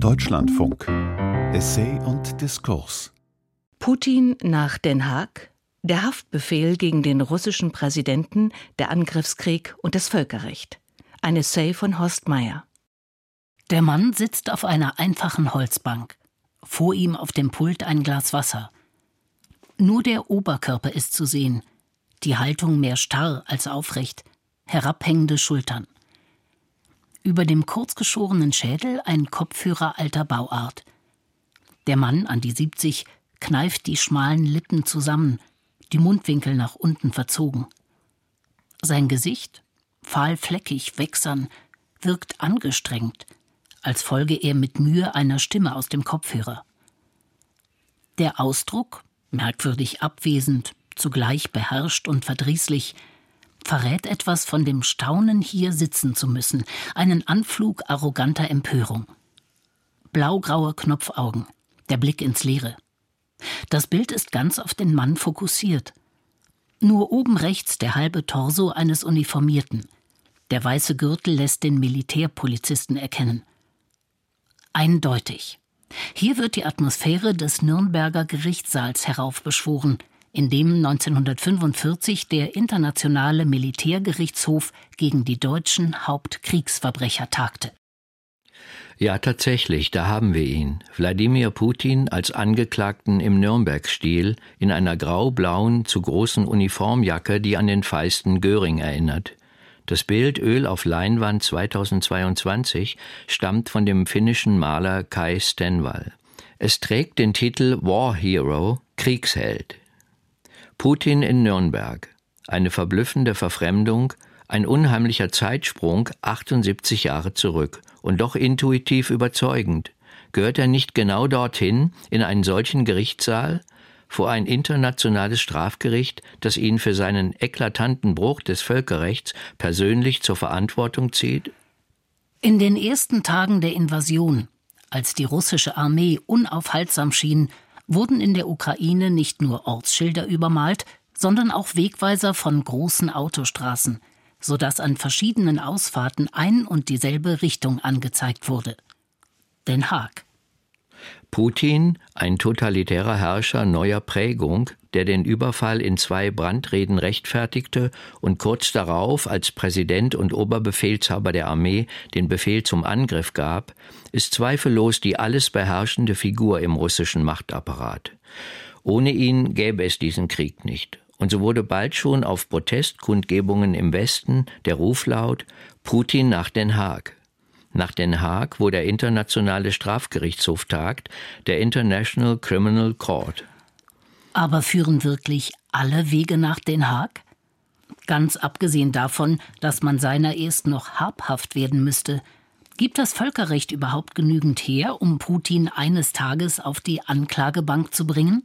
Deutschlandfunk. Essay und Diskurs. Putin nach Den Haag. Der Haftbefehl gegen den russischen Präsidenten, der Angriffskrieg und das Völkerrecht. Ein Essay von Horst Meyer. Der Mann sitzt auf einer einfachen Holzbank. Vor ihm auf dem Pult ein Glas Wasser. Nur der Oberkörper ist zu sehen, die Haltung mehr starr als aufrecht, herabhängende Schultern. Über dem kurzgeschorenen Schädel ein Kopfhörer alter Bauart. Der Mann an die 70 kneift die schmalen Lippen zusammen, die Mundwinkel nach unten verzogen. Sein Gesicht, fahlfleckig, wächsern, wirkt angestrengt, als folge er mit Mühe einer Stimme aus dem Kopfhörer. Der Ausdruck, merkwürdig abwesend, zugleich beherrscht und verdrießlich, verrät etwas von dem Staunen, hier sitzen zu müssen, einen Anflug arroganter Empörung. Blaugraue Knopfaugen, der Blick ins Leere. Das Bild ist ganz auf den Mann fokussiert. Nur oben rechts der halbe Torso eines Uniformierten. Der weiße Gürtel lässt den Militärpolizisten erkennen. Eindeutig. Hier wird die Atmosphäre des Nürnberger Gerichtssaals heraufbeschworen, in dem 1945 der Internationale Militärgerichtshof gegen die deutschen Hauptkriegsverbrecher tagte. Ja, tatsächlich, da haben wir ihn. Wladimir Putin als Angeklagten im Nürnberg-Stil in einer grau-blauen, zu großen Uniformjacke, die an den feisten Göring erinnert. Das Bild Öl auf Leinwand 2022 stammt von dem finnischen Maler Kai Stenvall. Es trägt den Titel War Hero, Kriegsheld. Putin in Nürnberg. Eine verblüffende Verfremdung, ein unheimlicher Zeitsprung 78 Jahre zurück und doch intuitiv überzeugend. Gehört er nicht genau dorthin, in einen solchen Gerichtssaal, vor ein internationales Strafgericht, das ihn für seinen eklatanten Bruch des Völkerrechts persönlich zur Verantwortung zieht? In den ersten Tagen der Invasion, als die russische Armee unaufhaltsam schien, wurden in der Ukraine nicht nur Ortsschilder übermalt, sondern auch Wegweiser von großen Autostraßen, sodass an verschiedenen Ausfahrten ein und dieselbe Richtung angezeigt wurde. Den Haag. Putin, ein totalitärer Herrscher neuer Prägung, der den Überfall in zwei Brandreden rechtfertigte und kurz darauf als Präsident und Oberbefehlshaber der Armee den Befehl zum Angriff gab, ist zweifellos die alles beherrschende Figur im russischen Machtapparat. Ohne ihn gäbe es diesen Krieg nicht. Und so wurde bald schon auf Protestkundgebungen im Westen der Ruf laut Putin nach Den Haag nach Den Haag, wo der Internationale Strafgerichtshof tagt, der International Criminal Court. Aber führen wirklich alle Wege nach Den Haag? Ganz abgesehen davon, dass man seiner erst noch habhaft werden müsste, gibt das Völkerrecht überhaupt genügend her, um Putin eines Tages auf die Anklagebank zu bringen?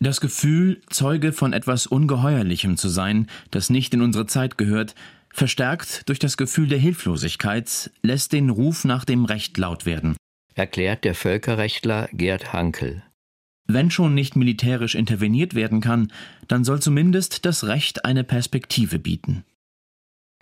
Das Gefühl, Zeuge von etwas Ungeheuerlichem zu sein, das nicht in unsere Zeit gehört, verstärkt durch das Gefühl der Hilflosigkeit, lässt den Ruf nach dem Recht laut werden. Erklärt der Völkerrechtler Gerd Hankel. Wenn schon nicht militärisch interveniert werden kann, dann soll zumindest das Recht eine Perspektive bieten.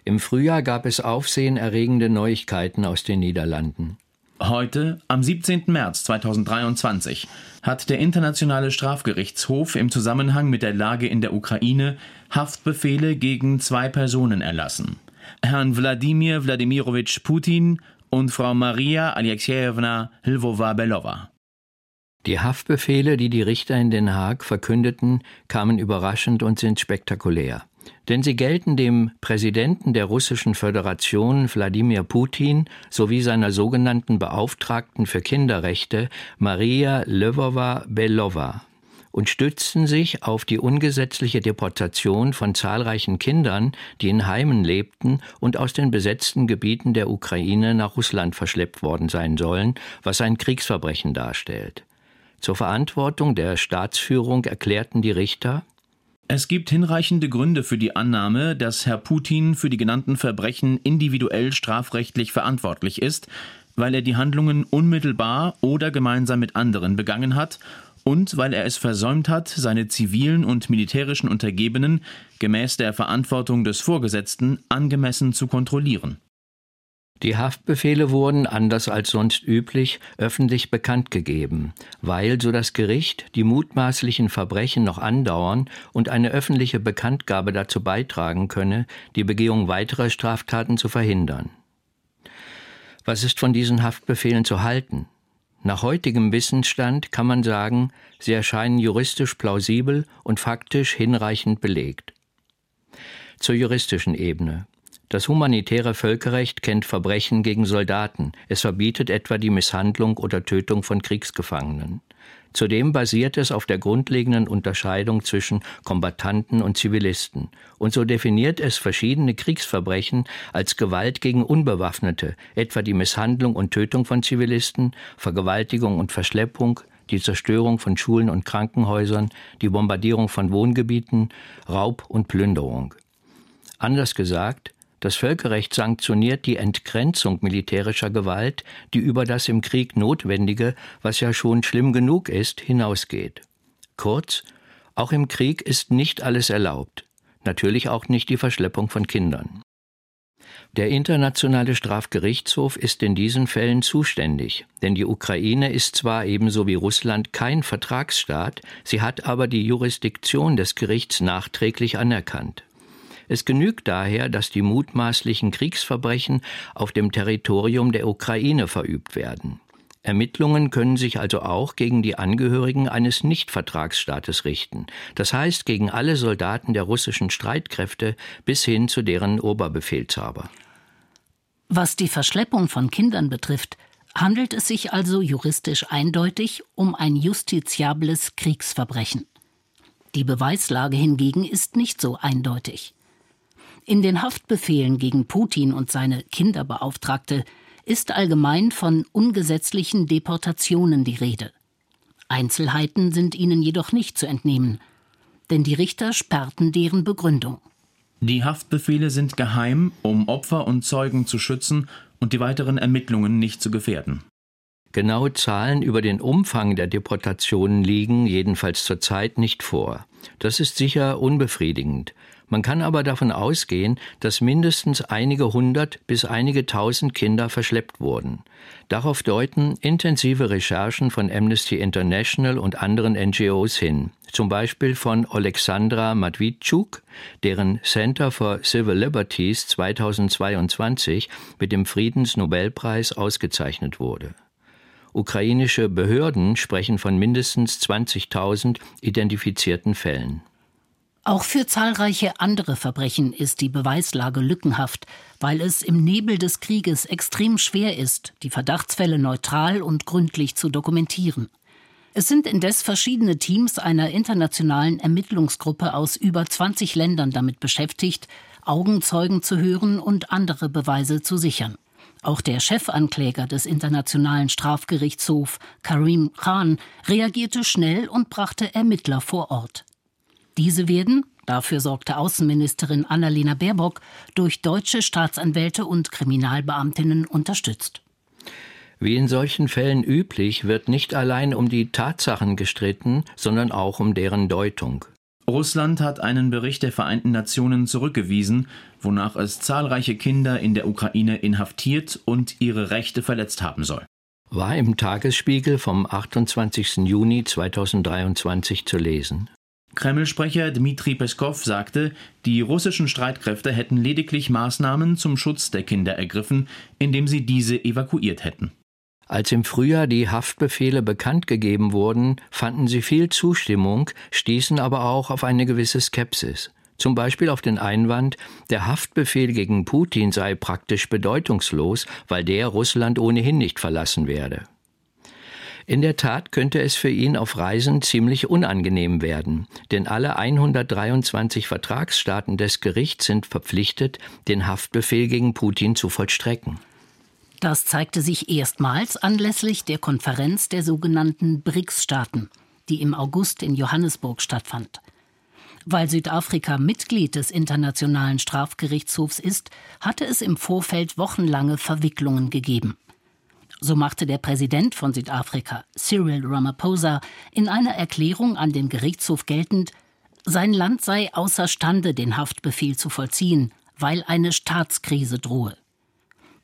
Im Frühjahr gab es aufsehenerregende Neuigkeiten aus den Niederlanden. Heute, am 17. März 2023, hat der Internationale Strafgerichtshof im Zusammenhang mit der Lage in der Ukraine Haftbefehle gegen zwei Personen erlassen. Herrn Wladimir Wladimirowitsch Putin und Frau Maria Alexejewna Lvova-Belova. Die Haftbefehle, die die Richter in Den Haag verkündeten, kamen überraschend und sind spektakulär denn sie gelten dem Präsidenten der Russischen Föderation Wladimir Putin sowie seiner sogenannten Beauftragten für Kinderrechte Maria Lvova-Belova und stützten sich auf die ungesetzliche Deportation von zahlreichen Kindern, die in Heimen lebten und aus den besetzten Gebieten der Ukraine nach Russland verschleppt worden sein sollen, was ein Kriegsverbrechen darstellt. Zur Verantwortung der Staatsführung erklärten die Richter es gibt hinreichende Gründe für die Annahme, dass Herr Putin für die genannten Verbrechen individuell strafrechtlich verantwortlich ist, weil er die Handlungen unmittelbar oder gemeinsam mit anderen begangen hat und weil er es versäumt hat, seine zivilen und militärischen Untergebenen gemäß der Verantwortung des Vorgesetzten angemessen zu kontrollieren. Die Haftbefehle wurden, anders als sonst üblich, öffentlich bekannt gegeben, weil, so das Gericht, die mutmaßlichen Verbrechen noch andauern und eine öffentliche Bekanntgabe dazu beitragen könne, die Begehung weiterer Straftaten zu verhindern. Was ist von diesen Haftbefehlen zu halten? Nach heutigem Wissensstand kann man sagen, sie erscheinen juristisch plausibel und faktisch hinreichend belegt. Zur juristischen Ebene. Das humanitäre Völkerrecht kennt Verbrechen gegen Soldaten. Es verbietet etwa die Misshandlung oder Tötung von Kriegsgefangenen. Zudem basiert es auf der grundlegenden Unterscheidung zwischen Kombattanten und Zivilisten. Und so definiert es verschiedene Kriegsverbrechen als Gewalt gegen Unbewaffnete, etwa die Misshandlung und Tötung von Zivilisten, Vergewaltigung und Verschleppung, die Zerstörung von Schulen und Krankenhäusern, die Bombardierung von Wohngebieten, Raub und Plünderung. Anders gesagt, das Völkerrecht sanktioniert die Entgrenzung militärischer Gewalt, die über das im Krieg Notwendige, was ja schon schlimm genug ist, hinausgeht. Kurz, auch im Krieg ist nicht alles erlaubt, natürlich auch nicht die Verschleppung von Kindern. Der Internationale Strafgerichtshof ist in diesen Fällen zuständig, denn die Ukraine ist zwar ebenso wie Russland kein Vertragsstaat, sie hat aber die Jurisdiktion des Gerichts nachträglich anerkannt. Es genügt daher, dass die mutmaßlichen Kriegsverbrechen auf dem Territorium der Ukraine verübt werden. Ermittlungen können sich also auch gegen die Angehörigen eines Nichtvertragsstaates richten, das heißt gegen alle Soldaten der russischen Streitkräfte bis hin zu deren Oberbefehlshaber. Was die Verschleppung von Kindern betrifft, handelt es sich also juristisch eindeutig um ein justiziables Kriegsverbrechen. Die Beweislage hingegen ist nicht so eindeutig. In den Haftbefehlen gegen Putin und seine Kinderbeauftragte ist allgemein von ungesetzlichen Deportationen die Rede. Einzelheiten sind ihnen jedoch nicht zu entnehmen, denn die Richter sperrten deren Begründung. Die Haftbefehle sind geheim, um Opfer und Zeugen zu schützen und die weiteren Ermittlungen nicht zu gefährden. Genaue Zahlen über den Umfang der Deportationen liegen jedenfalls zurzeit nicht vor. Das ist sicher unbefriedigend. Man kann aber davon ausgehen, dass mindestens einige hundert bis einige tausend Kinder verschleppt wurden. Darauf deuten intensive Recherchen von Amnesty International und anderen NGOs hin, zum Beispiel von Alexandra Matwitschuk, deren Center for Civil Liberties 2022 mit dem Friedensnobelpreis ausgezeichnet wurde. Ukrainische Behörden sprechen von mindestens 20.000 identifizierten Fällen. Auch für zahlreiche andere Verbrechen ist die Beweislage lückenhaft, weil es im Nebel des Krieges extrem schwer ist, die Verdachtsfälle neutral und gründlich zu dokumentieren. Es sind indes verschiedene Teams einer internationalen Ermittlungsgruppe aus über 20 Ländern damit beschäftigt, Augenzeugen zu hören und andere Beweise zu sichern. Auch der Chefankläger des Internationalen Strafgerichtshofs, Karim Khan, reagierte schnell und brachte Ermittler vor Ort. Diese werden, dafür sorgte Außenministerin Annalena Baerbock, durch deutsche Staatsanwälte und Kriminalbeamtinnen unterstützt. Wie in solchen Fällen üblich, wird nicht allein um die Tatsachen gestritten, sondern auch um deren Deutung. Russland hat einen Bericht der Vereinten Nationen zurückgewiesen, wonach es zahlreiche Kinder in der Ukraine inhaftiert und ihre Rechte verletzt haben soll. War im Tagesspiegel vom 28. Juni 2023 zu lesen. Kreml-Sprecher Dmitri Peskov sagte, die russischen Streitkräfte hätten lediglich Maßnahmen zum Schutz der Kinder ergriffen, indem sie diese evakuiert hätten. Als im Frühjahr die Haftbefehle bekannt gegeben wurden, fanden sie viel Zustimmung, stießen aber auch auf eine gewisse Skepsis. Zum Beispiel auf den Einwand, der Haftbefehl gegen Putin sei praktisch bedeutungslos, weil der Russland ohnehin nicht verlassen werde. In der Tat könnte es für ihn auf Reisen ziemlich unangenehm werden, denn alle 123 Vertragsstaaten des Gerichts sind verpflichtet, den Haftbefehl gegen Putin zu vollstrecken. Das zeigte sich erstmals anlässlich der Konferenz der sogenannten BRICS-Staaten, die im August in Johannesburg stattfand. Weil Südafrika Mitglied des Internationalen Strafgerichtshofs ist, hatte es im Vorfeld wochenlange Verwicklungen gegeben. So machte der Präsident von Südafrika, Cyril Ramaphosa, in einer Erklärung an den Gerichtshof geltend, sein Land sei außerstande, den Haftbefehl zu vollziehen, weil eine Staatskrise drohe.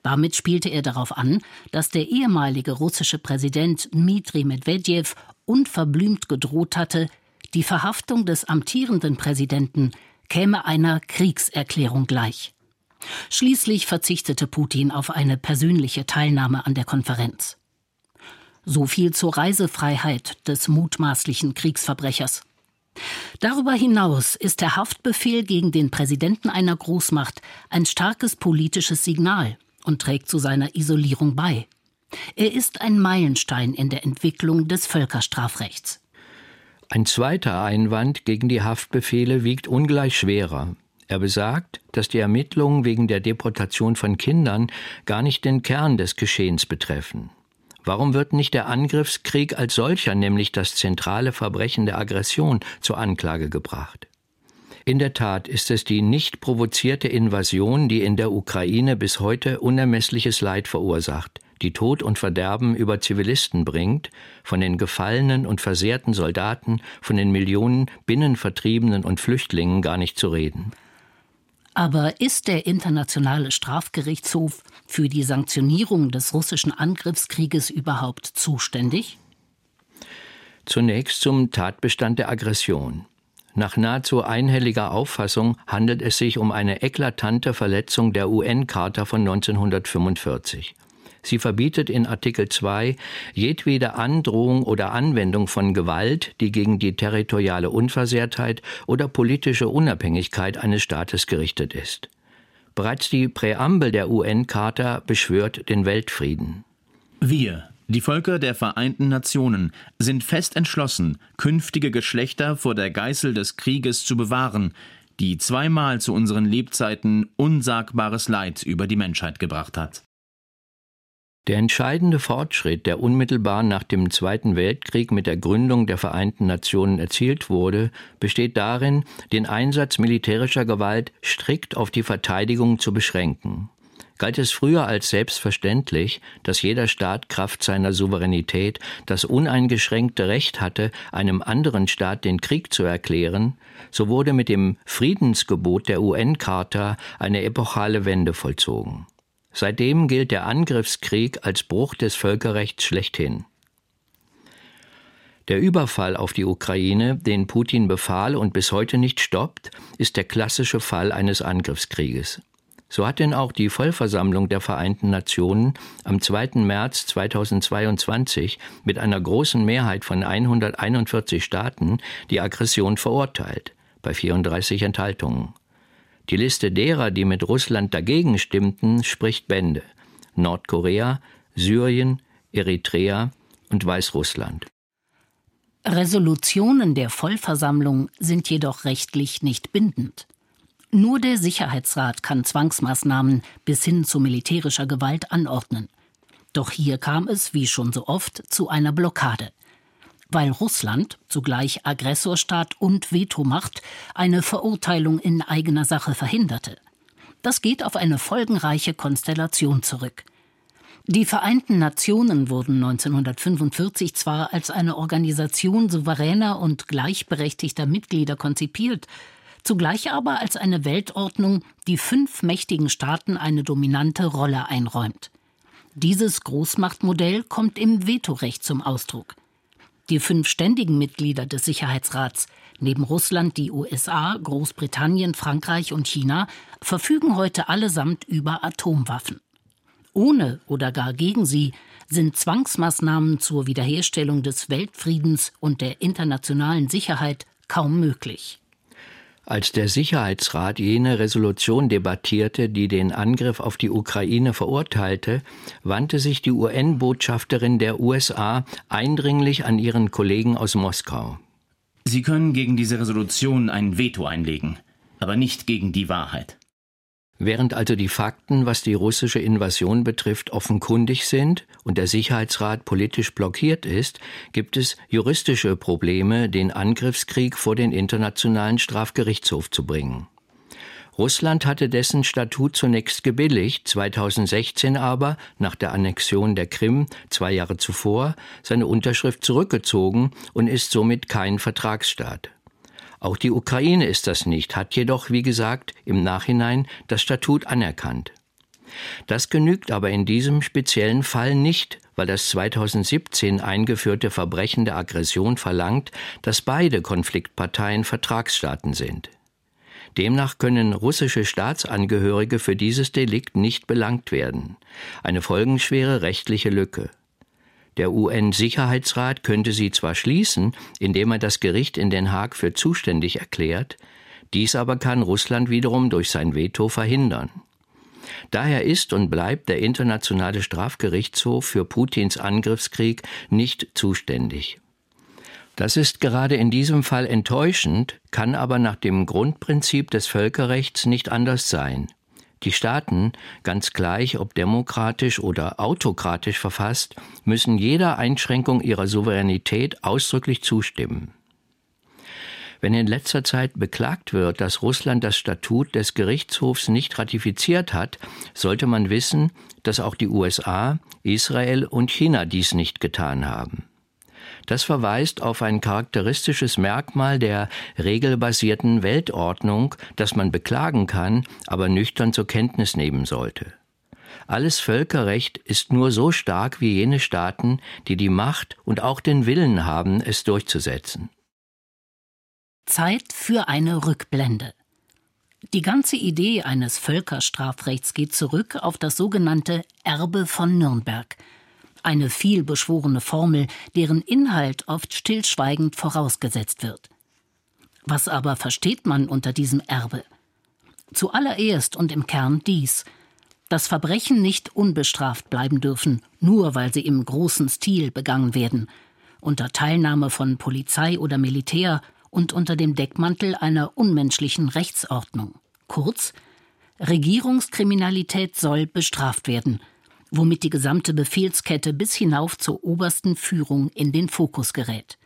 Damit spielte er darauf an, dass der ehemalige russische Präsident Dmitri Medvedev unverblümt gedroht hatte, die Verhaftung des amtierenden Präsidenten käme einer Kriegserklärung gleich. Schließlich verzichtete Putin auf eine persönliche Teilnahme an der Konferenz. So viel zur Reisefreiheit des mutmaßlichen Kriegsverbrechers. Darüber hinaus ist der Haftbefehl gegen den Präsidenten einer Großmacht ein starkes politisches Signal und trägt zu seiner Isolierung bei. Er ist ein Meilenstein in der Entwicklung des Völkerstrafrechts. Ein zweiter Einwand gegen die Haftbefehle wiegt ungleich schwerer. Er besagt, dass die Ermittlungen wegen der Deportation von Kindern gar nicht den Kern des Geschehens betreffen. Warum wird nicht der Angriffskrieg als solcher, nämlich das zentrale Verbrechen der Aggression, zur Anklage gebracht? In der Tat ist es die nicht provozierte Invasion, die in der Ukraine bis heute unermessliches Leid verursacht, die Tod und Verderben über Zivilisten bringt, von den gefallenen und versehrten Soldaten, von den Millionen Binnenvertriebenen und Flüchtlingen gar nicht zu reden. Aber ist der Internationale Strafgerichtshof für die Sanktionierung des russischen Angriffskrieges überhaupt zuständig? Zunächst zum Tatbestand der Aggression. Nach nahezu einhelliger Auffassung handelt es sich um eine eklatante Verletzung der UN-Charta von 1945. Sie verbietet in Artikel 2 jedwede Androhung oder Anwendung von Gewalt, die gegen die territoriale Unversehrtheit oder politische Unabhängigkeit eines Staates gerichtet ist. Bereits die Präambel der UN-Charta beschwört den Weltfrieden. Wir, die Völker der Vereinten Nationen, sind fest entschlossen, künftige Geschlechter vor der Geißel des Krieges zu bewahren, die zweimal zu unseren Lebzeiten unsagbares Leid über die Menschheit gebracht hat. Der entscheidende Fortschritt, der unmittelbar nach dem Zweiten Weltkrieg mit der Gründung der Vereinten Nationen erzielt wurde, besteht darin, den Einsatz militärischer Gewalt strikt auf die Verteidigung zu beschränken. Galt es früher als selbstverständlich, dass jeder Staat Kraft seiner Souveränität das uneingeschränkte Recht hatte, einem anderen Staat den Krieg zu erklären, so wurde mit dem Friedensgebot der UN-Charta eine epochale Wende vollzogen. Seitdem gilt der Angriffskrieg als Bruch des Völkerrechts schlechthin. Der Überfall auf die Ukraine, den Putin befahl und bis heute nicht stoppt, ist der klassische Fall eines Angriffskrieges. So hat denn auch die Vollversammlung der Vereinten Nationen am 2. März 2022 mit einer großen Mehrheit von 141 Staaten die Aggression verurteilt, bei 34 Enthaltungen. Die Liste derer, die mit Russland dagegen stimmten, spricht Bände. Nordkorea, Syrien, Eritrea und Weißrussland. Resolutionen der Vollversammlung sind jedoch rechtlich nicht bindend. Nur der Sicherheitsrat kann Zwangsmaßnahmen bis hin zu militärischer Gewalt anordnen. Doch hier kam es, wie schon so oft, zu einer Blockade weil Russland, zugleich Aggressorstaat und Vetomacht, eine Verurteilung in eigener Sache verhinderte. Das geht auf eine folgenreiche Konstellation zurück. Die Vereinten Nationen wurden 1945 zwar als eine Organisation souveräner und gleichberechtigter Mitglieder konzipiert, zugleich aber als eine Weltordnung, die fünf mächtigen Staaten eine dominante Rolle einräumt. Dieses Großmachtmodell kommt im Vetorecht zum Ausdruck. Die fünf ständigen Mitglieder des Sicherheitsrats, neben Russland die USA, Großbritannien, Frankreich und China, verfügen heute allesamt über Atomwaffen. Ohne oder gar gegen sie sind Zwangsmaßnahmen zur Wiederherstellung des Weltfriedens und der internationalen Sicherheit kaum möglich. Als der Sicherheitsrat jene Resolution debattierte, die den Angriff auf die Ukraine verurteilte, wandte sich die UN-Botschafterin der USA eindringlich an ihren Kollegen aus Moskau. Sie können gegen diese Resolution ein Veto einlegen, aber nicht gegen die Wahrheit. Während also die Fakten, was die russische Invasion betrifft, offenkundig sind und der Sicherheitsrat politisch blockiert ist, gibt es juristische Probleme, den Angriffskrieg vor den Internationalen Strafgerichtshof zu bringen. Russland hatte dessen Statut zunächst gebilligt, 2016 aber, nach der Annexion der Krim zwei Jahre zuvor, seine Unterschrift zurückgezogen und ist somit kein Vertragsstaat. Auch die Ukraine ist das nicht, hat jedoch, wie gesagt, im Nachhinein das Statut anerkannt. Das genügt aber in diesem speziellen Fall nicht, weil das 2017 eingeführte Verbrechen der Aggression verlangt, dass beide Konfliktparteien Vertragsstaaten sind. Demnach können russische Staatsangehörige für dieses Delikt nicht belangt werden. Eine folgenschwere rechtliche Lücke. Der UN-Sicherheitsrat könnte sie zwar schließen, indem er das Gericht in Den Haag für zuständig erklärt, dies aber kann Russland wiederum durch sein Veto verhindern. Daher ist und bleibt der Internationale Strafgerichtshof für Putins Angriffskrieg nicht zuständig. Das ist gerade in diesem Fall enttäuschend, kann aber nach dem Grundprinzip des Völkerrechts nicht anders sein. Die Staaten, ganz gleich ob demokratisch oder autokratisch verfasst, müssen jeder Einschränkung ihrer Souveränität ausdrücklich zustimmen. Wenn in letzter Zeit beklagt wird, dass Russland das Statut des Gerichtshofs nicht ratifiziert hat, sollte man wissen, dass auch die USA, Israel und China dies nicht getan haben. Das verweist auf ein charakteristisches Merkmal der regelbasierten Weltordnung, das man beklagen kann, aber nüchtern zur Kenntnis nehmen sollte. Alles Völkerrecht ist nur so stark wie jene Staaten, die die Macht und auch den Willen haben, es durchzusetzen. Zeit für eine Rückblende. Die ganze Idee eines Völkerstrafrechts geht zurück auf das sogenannte Erbe von Nürnberg, eine vielbeschworene Formel, deren Inhalt oft stillschweigend vorausgesetzt wird. Was aber versteht man unter diesem Erbe? Zuallererst und im Kern dies, dass Verbrechen nicht unbestraft bleiben dürfen, nur weil sie im großen Stil begangen werden, unter Teilnahme von Polizei oder Militär und unter dem Deckmantel einer unmenschlichen Rechtsordnung. Kurz, Regierungskriminalität soll bestraft werden, womit die gesamte Befehlskette bis hinauf zur obersten Führung in den Fokus gerät.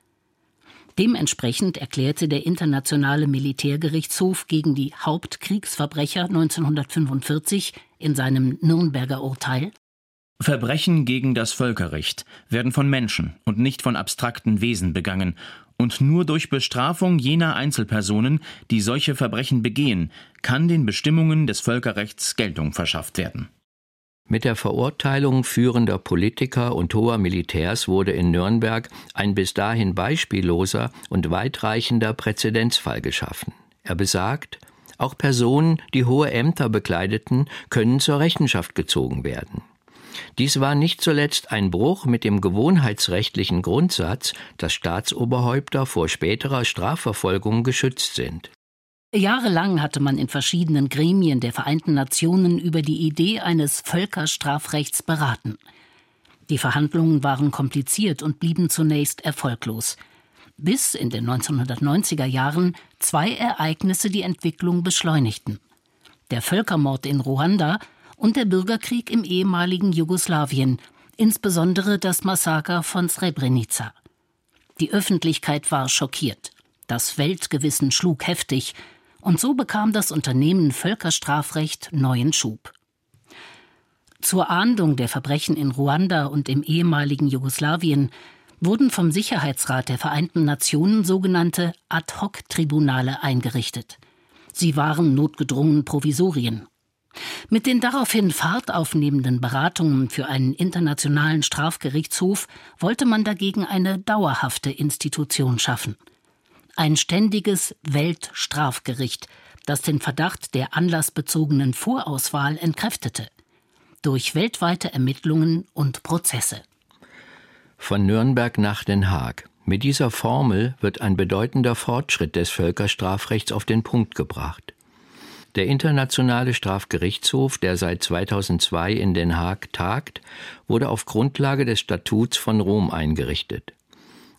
Dementsprechend erklärte der Internationale Militärgerichtshof gegen die Hauptkriegsverbrecher 1945 in seinem Nürnberger Urteil Verbrechen gegen das Völkerrecht werden von Menschen und nicht von abstrakten Wesen begangen und nur durch Bestrafung jener Einzelpersonen, die solche Verbrechen begehen, kann den Bestimmungen des Völkerrechts Geltung verschafft werden. Mit der Verurteilung führender Politiker und hoher Militärs wurde in Nürnberg ein bis dahin beispielloser und weitreichender Präzedenzfall geschaffen. Er besagt, auch Personen, die hohe Ämter bekleideten, können zur Rechenschaft gezogen werden. Dies war nicht zuletzt ein Bruch mit dem gewohnheitsrechtlichen Grundsatz, dass Staatsoberhäupter vor späterer Strafverfolgung geschützt sind. Jahrelang hatte man in verschiedenen Gremien der Vereinten Nationen über die Idee eines Völkerstrafrechts beraten. Die Verhandlungen waren kompliziert und blieben zunächst erfolglos, bis in den 1990er Jahren zwei Ereignisse die Entwicklung beschleunigten. Der Völkermord in Ruanda und der Bürgerkrieg im ehemaligen Jugoslawien, insbesondere das Massaker von Srebrenica. Die Öffentlichkeit war schockiert. Das Weltgewissen schlug heftig, und so bekam das Unternehmen Völkerstrafrecht neuen Schub. Zur Ahndung der Verbrechen in Ruanda und im ehemaligen Jugoslawien wurden vom Sicherheitsrat der Vereinten Nationen sogenannte Ad-hoc-Tribunale eingerichtet. Sie waren notgedrungen Provisorien. Mit den daraufhin Fahrt aufnehmenden Beratungen für einen internationalen Strafgerichtshof wollte man dagegen eine dauerhafte Institution schaffen. Ein ständiges Weltstrafgericht, das den Verdacht der anlassbezogenen Vorauswahl entkräftete. Durch weltweite Ermittlungen und Prozesse. Von Nürnberg nach Den Haag. Mit dieser Formel wird ein bedeutender Fortschritt des Völkerstrafrechts auf den Punkt gebracht. Der Internationale Strafgerichtshof, der seit 2002 in Den Haag tagt, wurde auf Grundlage des Statuts von Rom eingerichtet.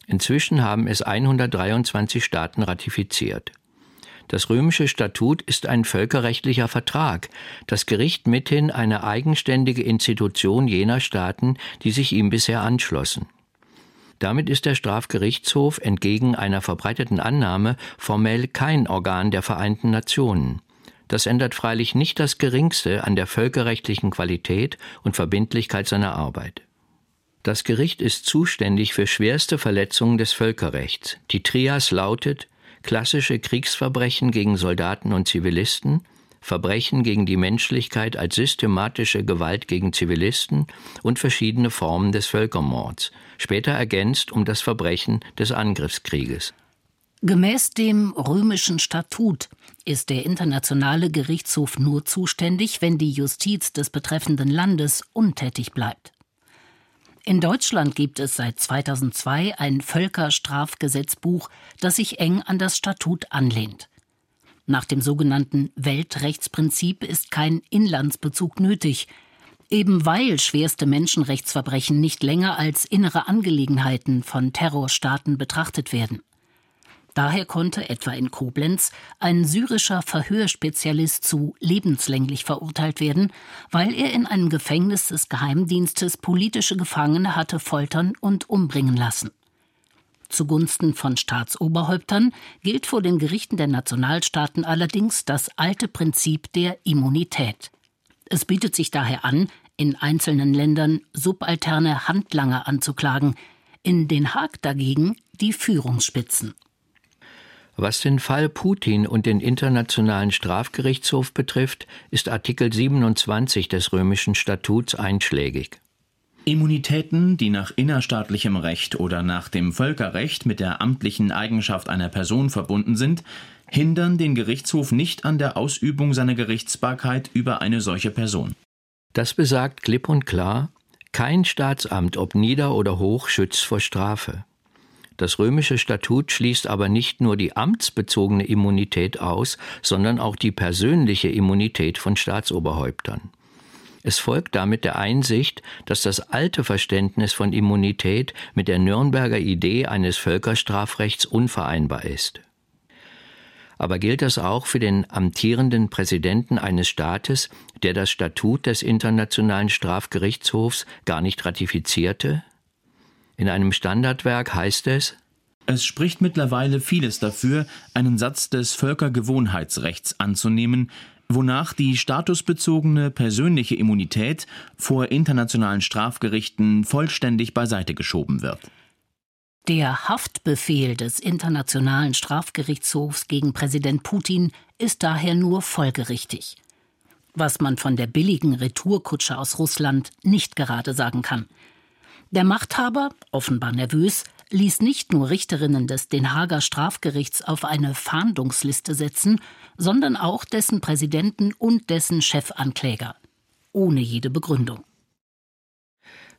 Inzwischen haben es 123 Staaten ratifiziert. Das römische Statut ist ein völkerrechtlicher Vertrag, das Gericht mithin eine eigenständige Institution jener Staaten, die sich ihm bisher anschlossen. Damit ist der Strafgerichtshof entgegen einer verbreiteten Annahme formell kein Organ der Vereinten Nationen. Das ändert freilich nicht das geringste an der völkerrechtlichen Qualität und Verbindlichkeit seiner Arbeit. Das Gericht ist zuständig für schwerste Verletzungen des Völkerrechts. Die Trias lautet klassische Kriegsverbrechen gegen Soldaten und Zivilisten, Verbrechen gegen die Menschlichkeit als systematische Gewalt gegen Zivilisten und verschiedene Formen des Völkermords, später ergänzt um das Verbrechen des Angriffskrieges. Gemäß dem römischen Statut ist der Internationale Gerichtshof nur zuständig, wenn die Justiz des betreffenden Landes untätig bleibt. In Deutschland gibt es seit 2002 ein Völkerstrafgesetzbuch, das sich eng an das Statut anlehnt. Nach dem sogenannten Weltrechtsprinzip ist kein Inlandsbezug nötig, eben weil schwerste Menschenrechtsverbrechen nicht länger als innere Angelegenheiten von Terrorstaaten betrachtet werden. Daher konnte etwa in Koblenz ein syrischer Verhörspezialist zu lebenslänglich verurteilt werden, weil er in einem Gefängnis des Geheimdienstes politische Gefangene hatte foltern und umbringen lassen. Zugunsten von Staatsoberhäuptern gilt vor den Gerichten der Nationalstaaten allerdings das alte Prinzip der Immunität. Es bietet sich daher an, in einzelnen Ländern subalterne Handlanger anzuklagen, in Den Haag dagegen die Führungsspitzen. Was den Fall Putin und den Internationalen Strafgerichtshof betrifft, ist Artikel 27 des römischen Statuts einschlägig. Immunitäten, die nach innerstaatlichem Recht oder nach dem Völkerrecht mit der amtlichen Eigenschaft einer Person verbunden sind, hindern den Gerichtshof nicht an der Ausübung seiner Gerichtsbarkeit über eine solche Person. Das besagt klipp und klar, kein Staatsamt, ob nieder oder hoch, schützt vor Strafe. Das römische Statut schließt aber nicht nur die amtsbezogene Immunität aus, sondern auch die persönliche Immunität von Staatsoberhäuptern. Es folgt damit der Einsicht, dass das alte Verständnis von Immunität mit der Nürnberger Idee eines Völkerstrafrechts unvereinbar ist. Aber gilt das auch für den amtierenden Präsidenten eines Staates, der das Statut des Internationalen Strafgerichtshofs gar nicht ratifizierte? In einem Standardwerk heißt es Es spricht mittlerweile vieles dafür, einen Satz des Völkergewohnheitsrechts anzunehmen, wonach die statusbezogene persönliche Immunität vor internationalen Strafgerichten vollständig beiseite geschoben wird. Der Haftbefehl des Internationalen Strafgerichtshofs gegen Präsident Putin ist daher nur folgerichtig. Was man von der billigen Retourkutsche aus Russland nicht gerade sagen kann. Der Machthaber, offenbar nervös, ließ nicht nur Richterinnen des Den Haager Strafgerichts auf eine Fahndungsliste setzen, sondern auch dessen Präsidenten und dessen Chefankläger. Ohne jede Begründung.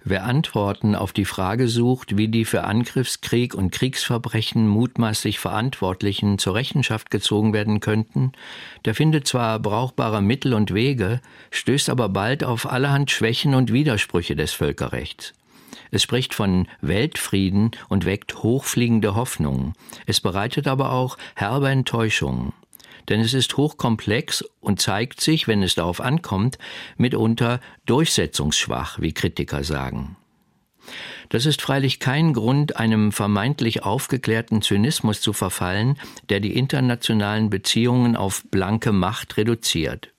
Wer Antworten auf die Frage sucht, wie die für Angriffskrieg und Kriegsverbrechen mutmaßlich Verantwortlichen zur Rechenschaft gezogen werden könnten, der findet zwar brauchbare Mittel und Wege, stößt aber bald auf allerhand Schwächen und Widersprüche des Völkerrechts. Es spricht von Weltfrieden und weckt hochfliegende Hoffnungen. Es bereitet aber auch herbe Enttäuschungen. Denn es ist hochkomplex und zeigt sich, wenn es darauf ankommt, mitunter durchsetzungsschwach, wie Kritiker sagen. Das ist freilich kein Grund, einem vermeintlich aufgeklärten Zynismus zu verfallen, der die internationalen Beziehungen auf blanke Macht reduziert.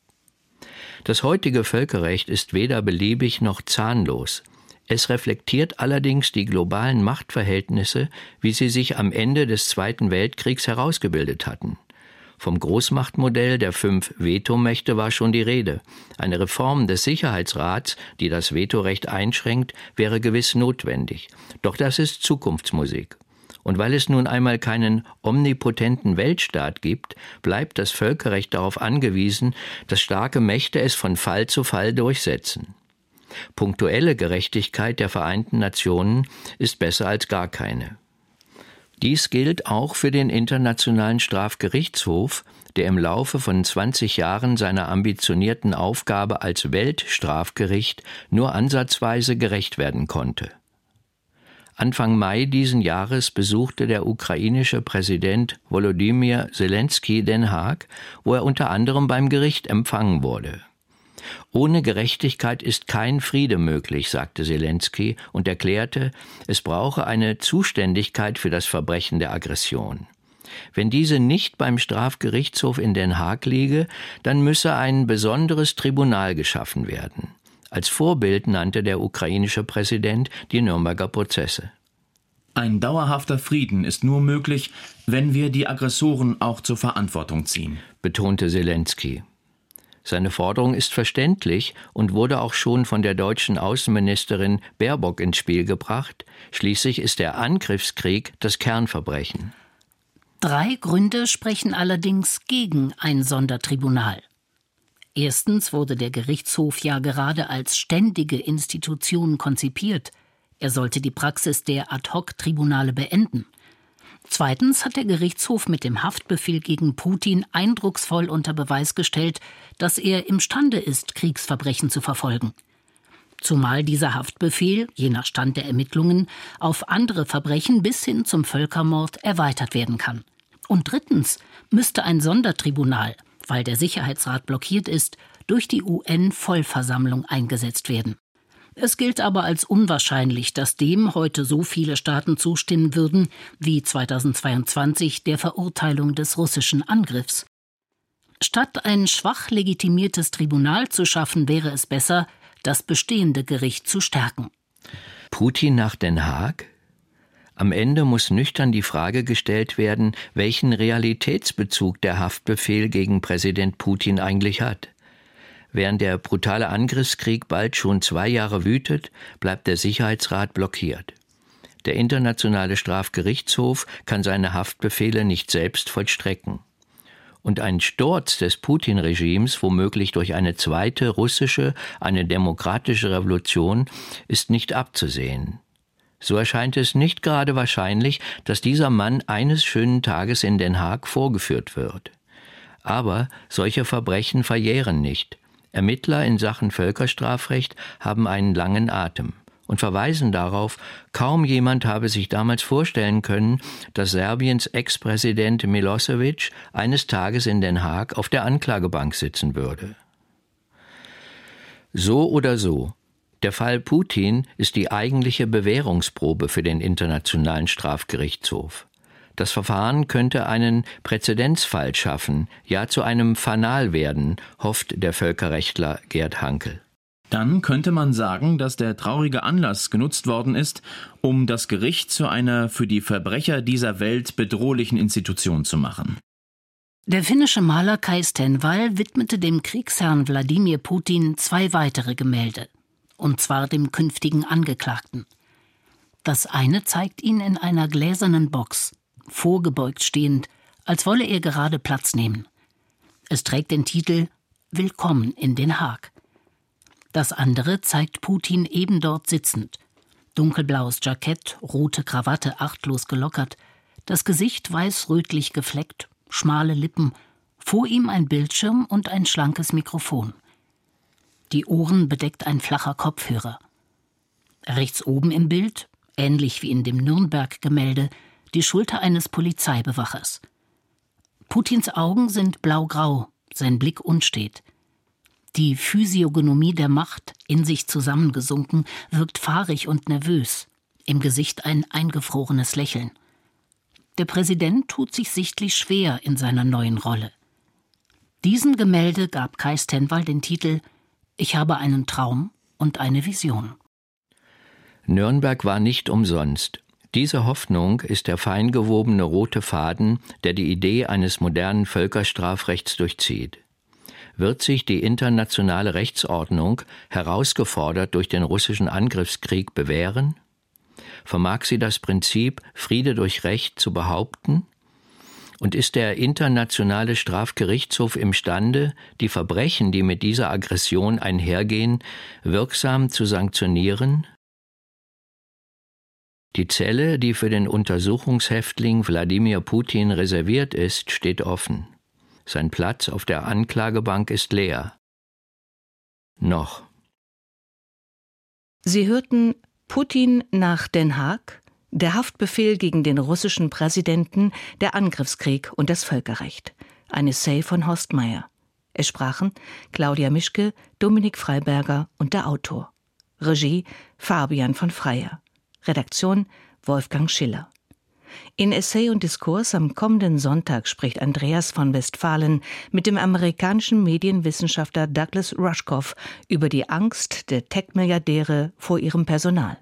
Das heutige Völkerrecht ist weder beliebig noch zahnlos. Es reflektiert allerdings die globalen Machtverhältnisse, wie sie sich am Ende des Zweiten Weltkriegs herausgebildet hatten. Vom Großmachtmodell der fünf Vetomächte war schon die Rede. Eine Reform des Sicherheitsrats, die das Vetorecht einschränkt, wäre gewiss notwendig. Doch das ist Zukunftsmusik. Und weil es nun einmal keinen omnipotenten Weltstaat gibt, bleibt das Völkerrecht darauf angewiesen, dass starke Mächte es von Fall zu Fall durchsetzen. Punktuelle Gerechtigkeit der Vereinten Nationen ist besser als gar keine. Dies gilt auch für den Internationalen Strafgerichtshof, der im Laufe von 20 Jahren seiner ambitionierten Aufgabe als Weltstrafgericht nur ansatzweise gerecht werden konnte. Anfang Mai diesen Jahres besuchte der ukrainische Präsident Volodymyr Zelensky Den Haag, wo er unter anderem beim Gericht empfangen wurde. Ohne Gerechtigkeit ist kein Friede möglich, sagte Zelensky und erklärte, es brauche eine Zuständigkeit für das Verbrechen der Aggression. Wenn diese nicht beim Strafgerichtshof in Den Haag liege, dann müsse ein besonderes Tribunal geschaffen werden. Als Vorbild nannte der ukrainische Präsident die Nürnberger Prozesse. Ein dauerhafter Frieden ist nur möglich, wenn wir die Aggressoren auch zur Verantwortung ziehen, betonte Zelensky. Seine Forderung ist verständlich und wurde auch schon von der deutschen Außenministerin Baerbock ins Spiel gebracht. Schließlich ist der Angriffskrieg das Kernverbrechen. Drei Gründe sprechen allerdings gegen ein Sondertribunal. Erstens wurde der Gerichtshof ja gerade als ständige Institution konzipiert. Er sollte die Praxis der Ad-hoc-Tribunale beenden. Zweitens hat der Gerichtshof mit dem Haftbefehl gegen Putin eindrucksvoll unter Beweis gestellt, dass er imstande ist, Kriegsverbrechen zu verfolgen. Zumal dieser Haftbefehl, je nach Stand der Ermittlungen, auf andere Verbrechen bis hin zum Völkermord erweitert werden kann. Und drittens müsste ein Sondertribunal, weil der Sicherheitsrat blockiert ist, durch die UN-Vollversammlung eingesetzt werden. Es gilt aber als unwahrscheinlich, dass dem heute so viele Staaten zustimmen würden wie 2022 der Verurteilung des russischen Angriffs. Statt ein schwach legitimiertes Tribunal zu schaffen, wäre es besser, das bestehende Gericht zu stärken. Putin nach Den Haag? Am Ende muss nüchtern die Frage gestellt werden, welchen Realitätsbezug der Haftbefehl gegen Präsident Putin eigentlich hat. Während der brutale Angriffskrieg bald schon zwei Jahre wütet, bleibt der Sicherheitsrat blockiert. Der Internationale Strafgerichtshof kann seine Haftbefehle nicht selbst vollstrecken. Und ein Sturz des Putin-Regimes, womöglich durch eine zweite russische, eine demokratische Revolution, ist nicht abzusehen. So erscheint es nicht gerade wahrscheinlich, dass dieser Mann eines schönen Tages in Den Haag vorgeführt wird. Aber solche Verbrechen verjähren nicht. Ermittler in Sachen Völkerstrafrecht haben einen langen Atem und verweisen darauf, kaum jemand habe sich damals vorstellen können, dass Serbiens Ex-Präsident Milosevic eines Tages in Den Haag auf der Anklagebank sitzen würde. So oder so, der Fall Putin ist die eigentliche Bewährungsprobe für den Internationalen Strafgerichtshof. Das Verfahren könnte einen Präzedenzfall schaffen, ja zu einem Fanal werden, hofft der Völkerrechtler Gerd Hankel. Dann könnte man sagen, dass der traurige Anlass genutzt worden ist, um das Gericht zu einer für die Verbrecher dieser Welt bedrohlichen Institution zu machen. Der finnische Maler Kai Stenvall widmete dem Kriegsherrn Wladimir Putin zwei weitere Gemälde, und zwar dem künftigen Angeklagten. Das eine zeigt ihn in einer gläsernen Box, vorgebeugt stehend, als wolle er gerade Platz nehmen. Es trägt den Titel Willkommen in Den Haag. Das andere zeigt Putin eben dort sitzend. Dunkelblaues Jackett, rote Krawatte achtlos gelockert, das Gesicht weiß-rötlich gefleckt, schmale Lippen, vor ihm ein Bildschirm und ein schlankes Mikrofon. Die Ohren bedeckt ein flacher Kopfhörer. Rechts oben im Bild, ähnlich wie in dem Nürnberg-Gemälde, die Schulter eines Polizeibewachers. Putins Augen sind blaugrau, sein Blick unstet. Die Physiognomie der Macht, in sich zusammengesunken, wirkt fahrig und nervös, im Gesicht ein eingefrorenes Lächeln. Der Präsident tut sich sichtlich schwer in seiner neuen Rolle. Diesem Gemälde gab Kai Stenwall den Titel Ich habe einen Traum und eine Vision. Nürnberg war nicht umsonst. Diese Hoffnung ist der feingewobene rote Faden, der die Idee eines modernen Völkerstrafrechts durchzieht. Wird sich die internationale Rechtsordnung, herausgefordert durch den russischen Angriffskrieg, bewähren? Vermag sie das Prinzip Friede durch Recht zu behaupten? Und ist der internationale Strafgerichtshof imstande, die Verbrechen, die mit dieser Aggression einhergehen, wirksam zu sanktionieren, die Zelle, die für den Untersuchungshäftling Wladimir Putin reserviert ist, steht offen. Sein Platz auf der Anklagebank ist leer. Noch. Sie hörten Putin nach Den Haag, der Haftbefehl gegen den russischen Präsidenten, der Angriffskrieg und das Völkerrecht. Ein Essay von Horst Meyer. Es sprachen Claudia Mischke, Dominik Freiberger und der Autor. Regie Fabian von Freyer. Redaktion Wolfgang Schiller. In Essay und Diskurs am kommenden Sonntag spricht Andreas von Westfalen mit dem amerikanischen Medienwissenschaftler Douglas Rushkoff über die Angst der Tech-Milliardäre vor ihrem Personal.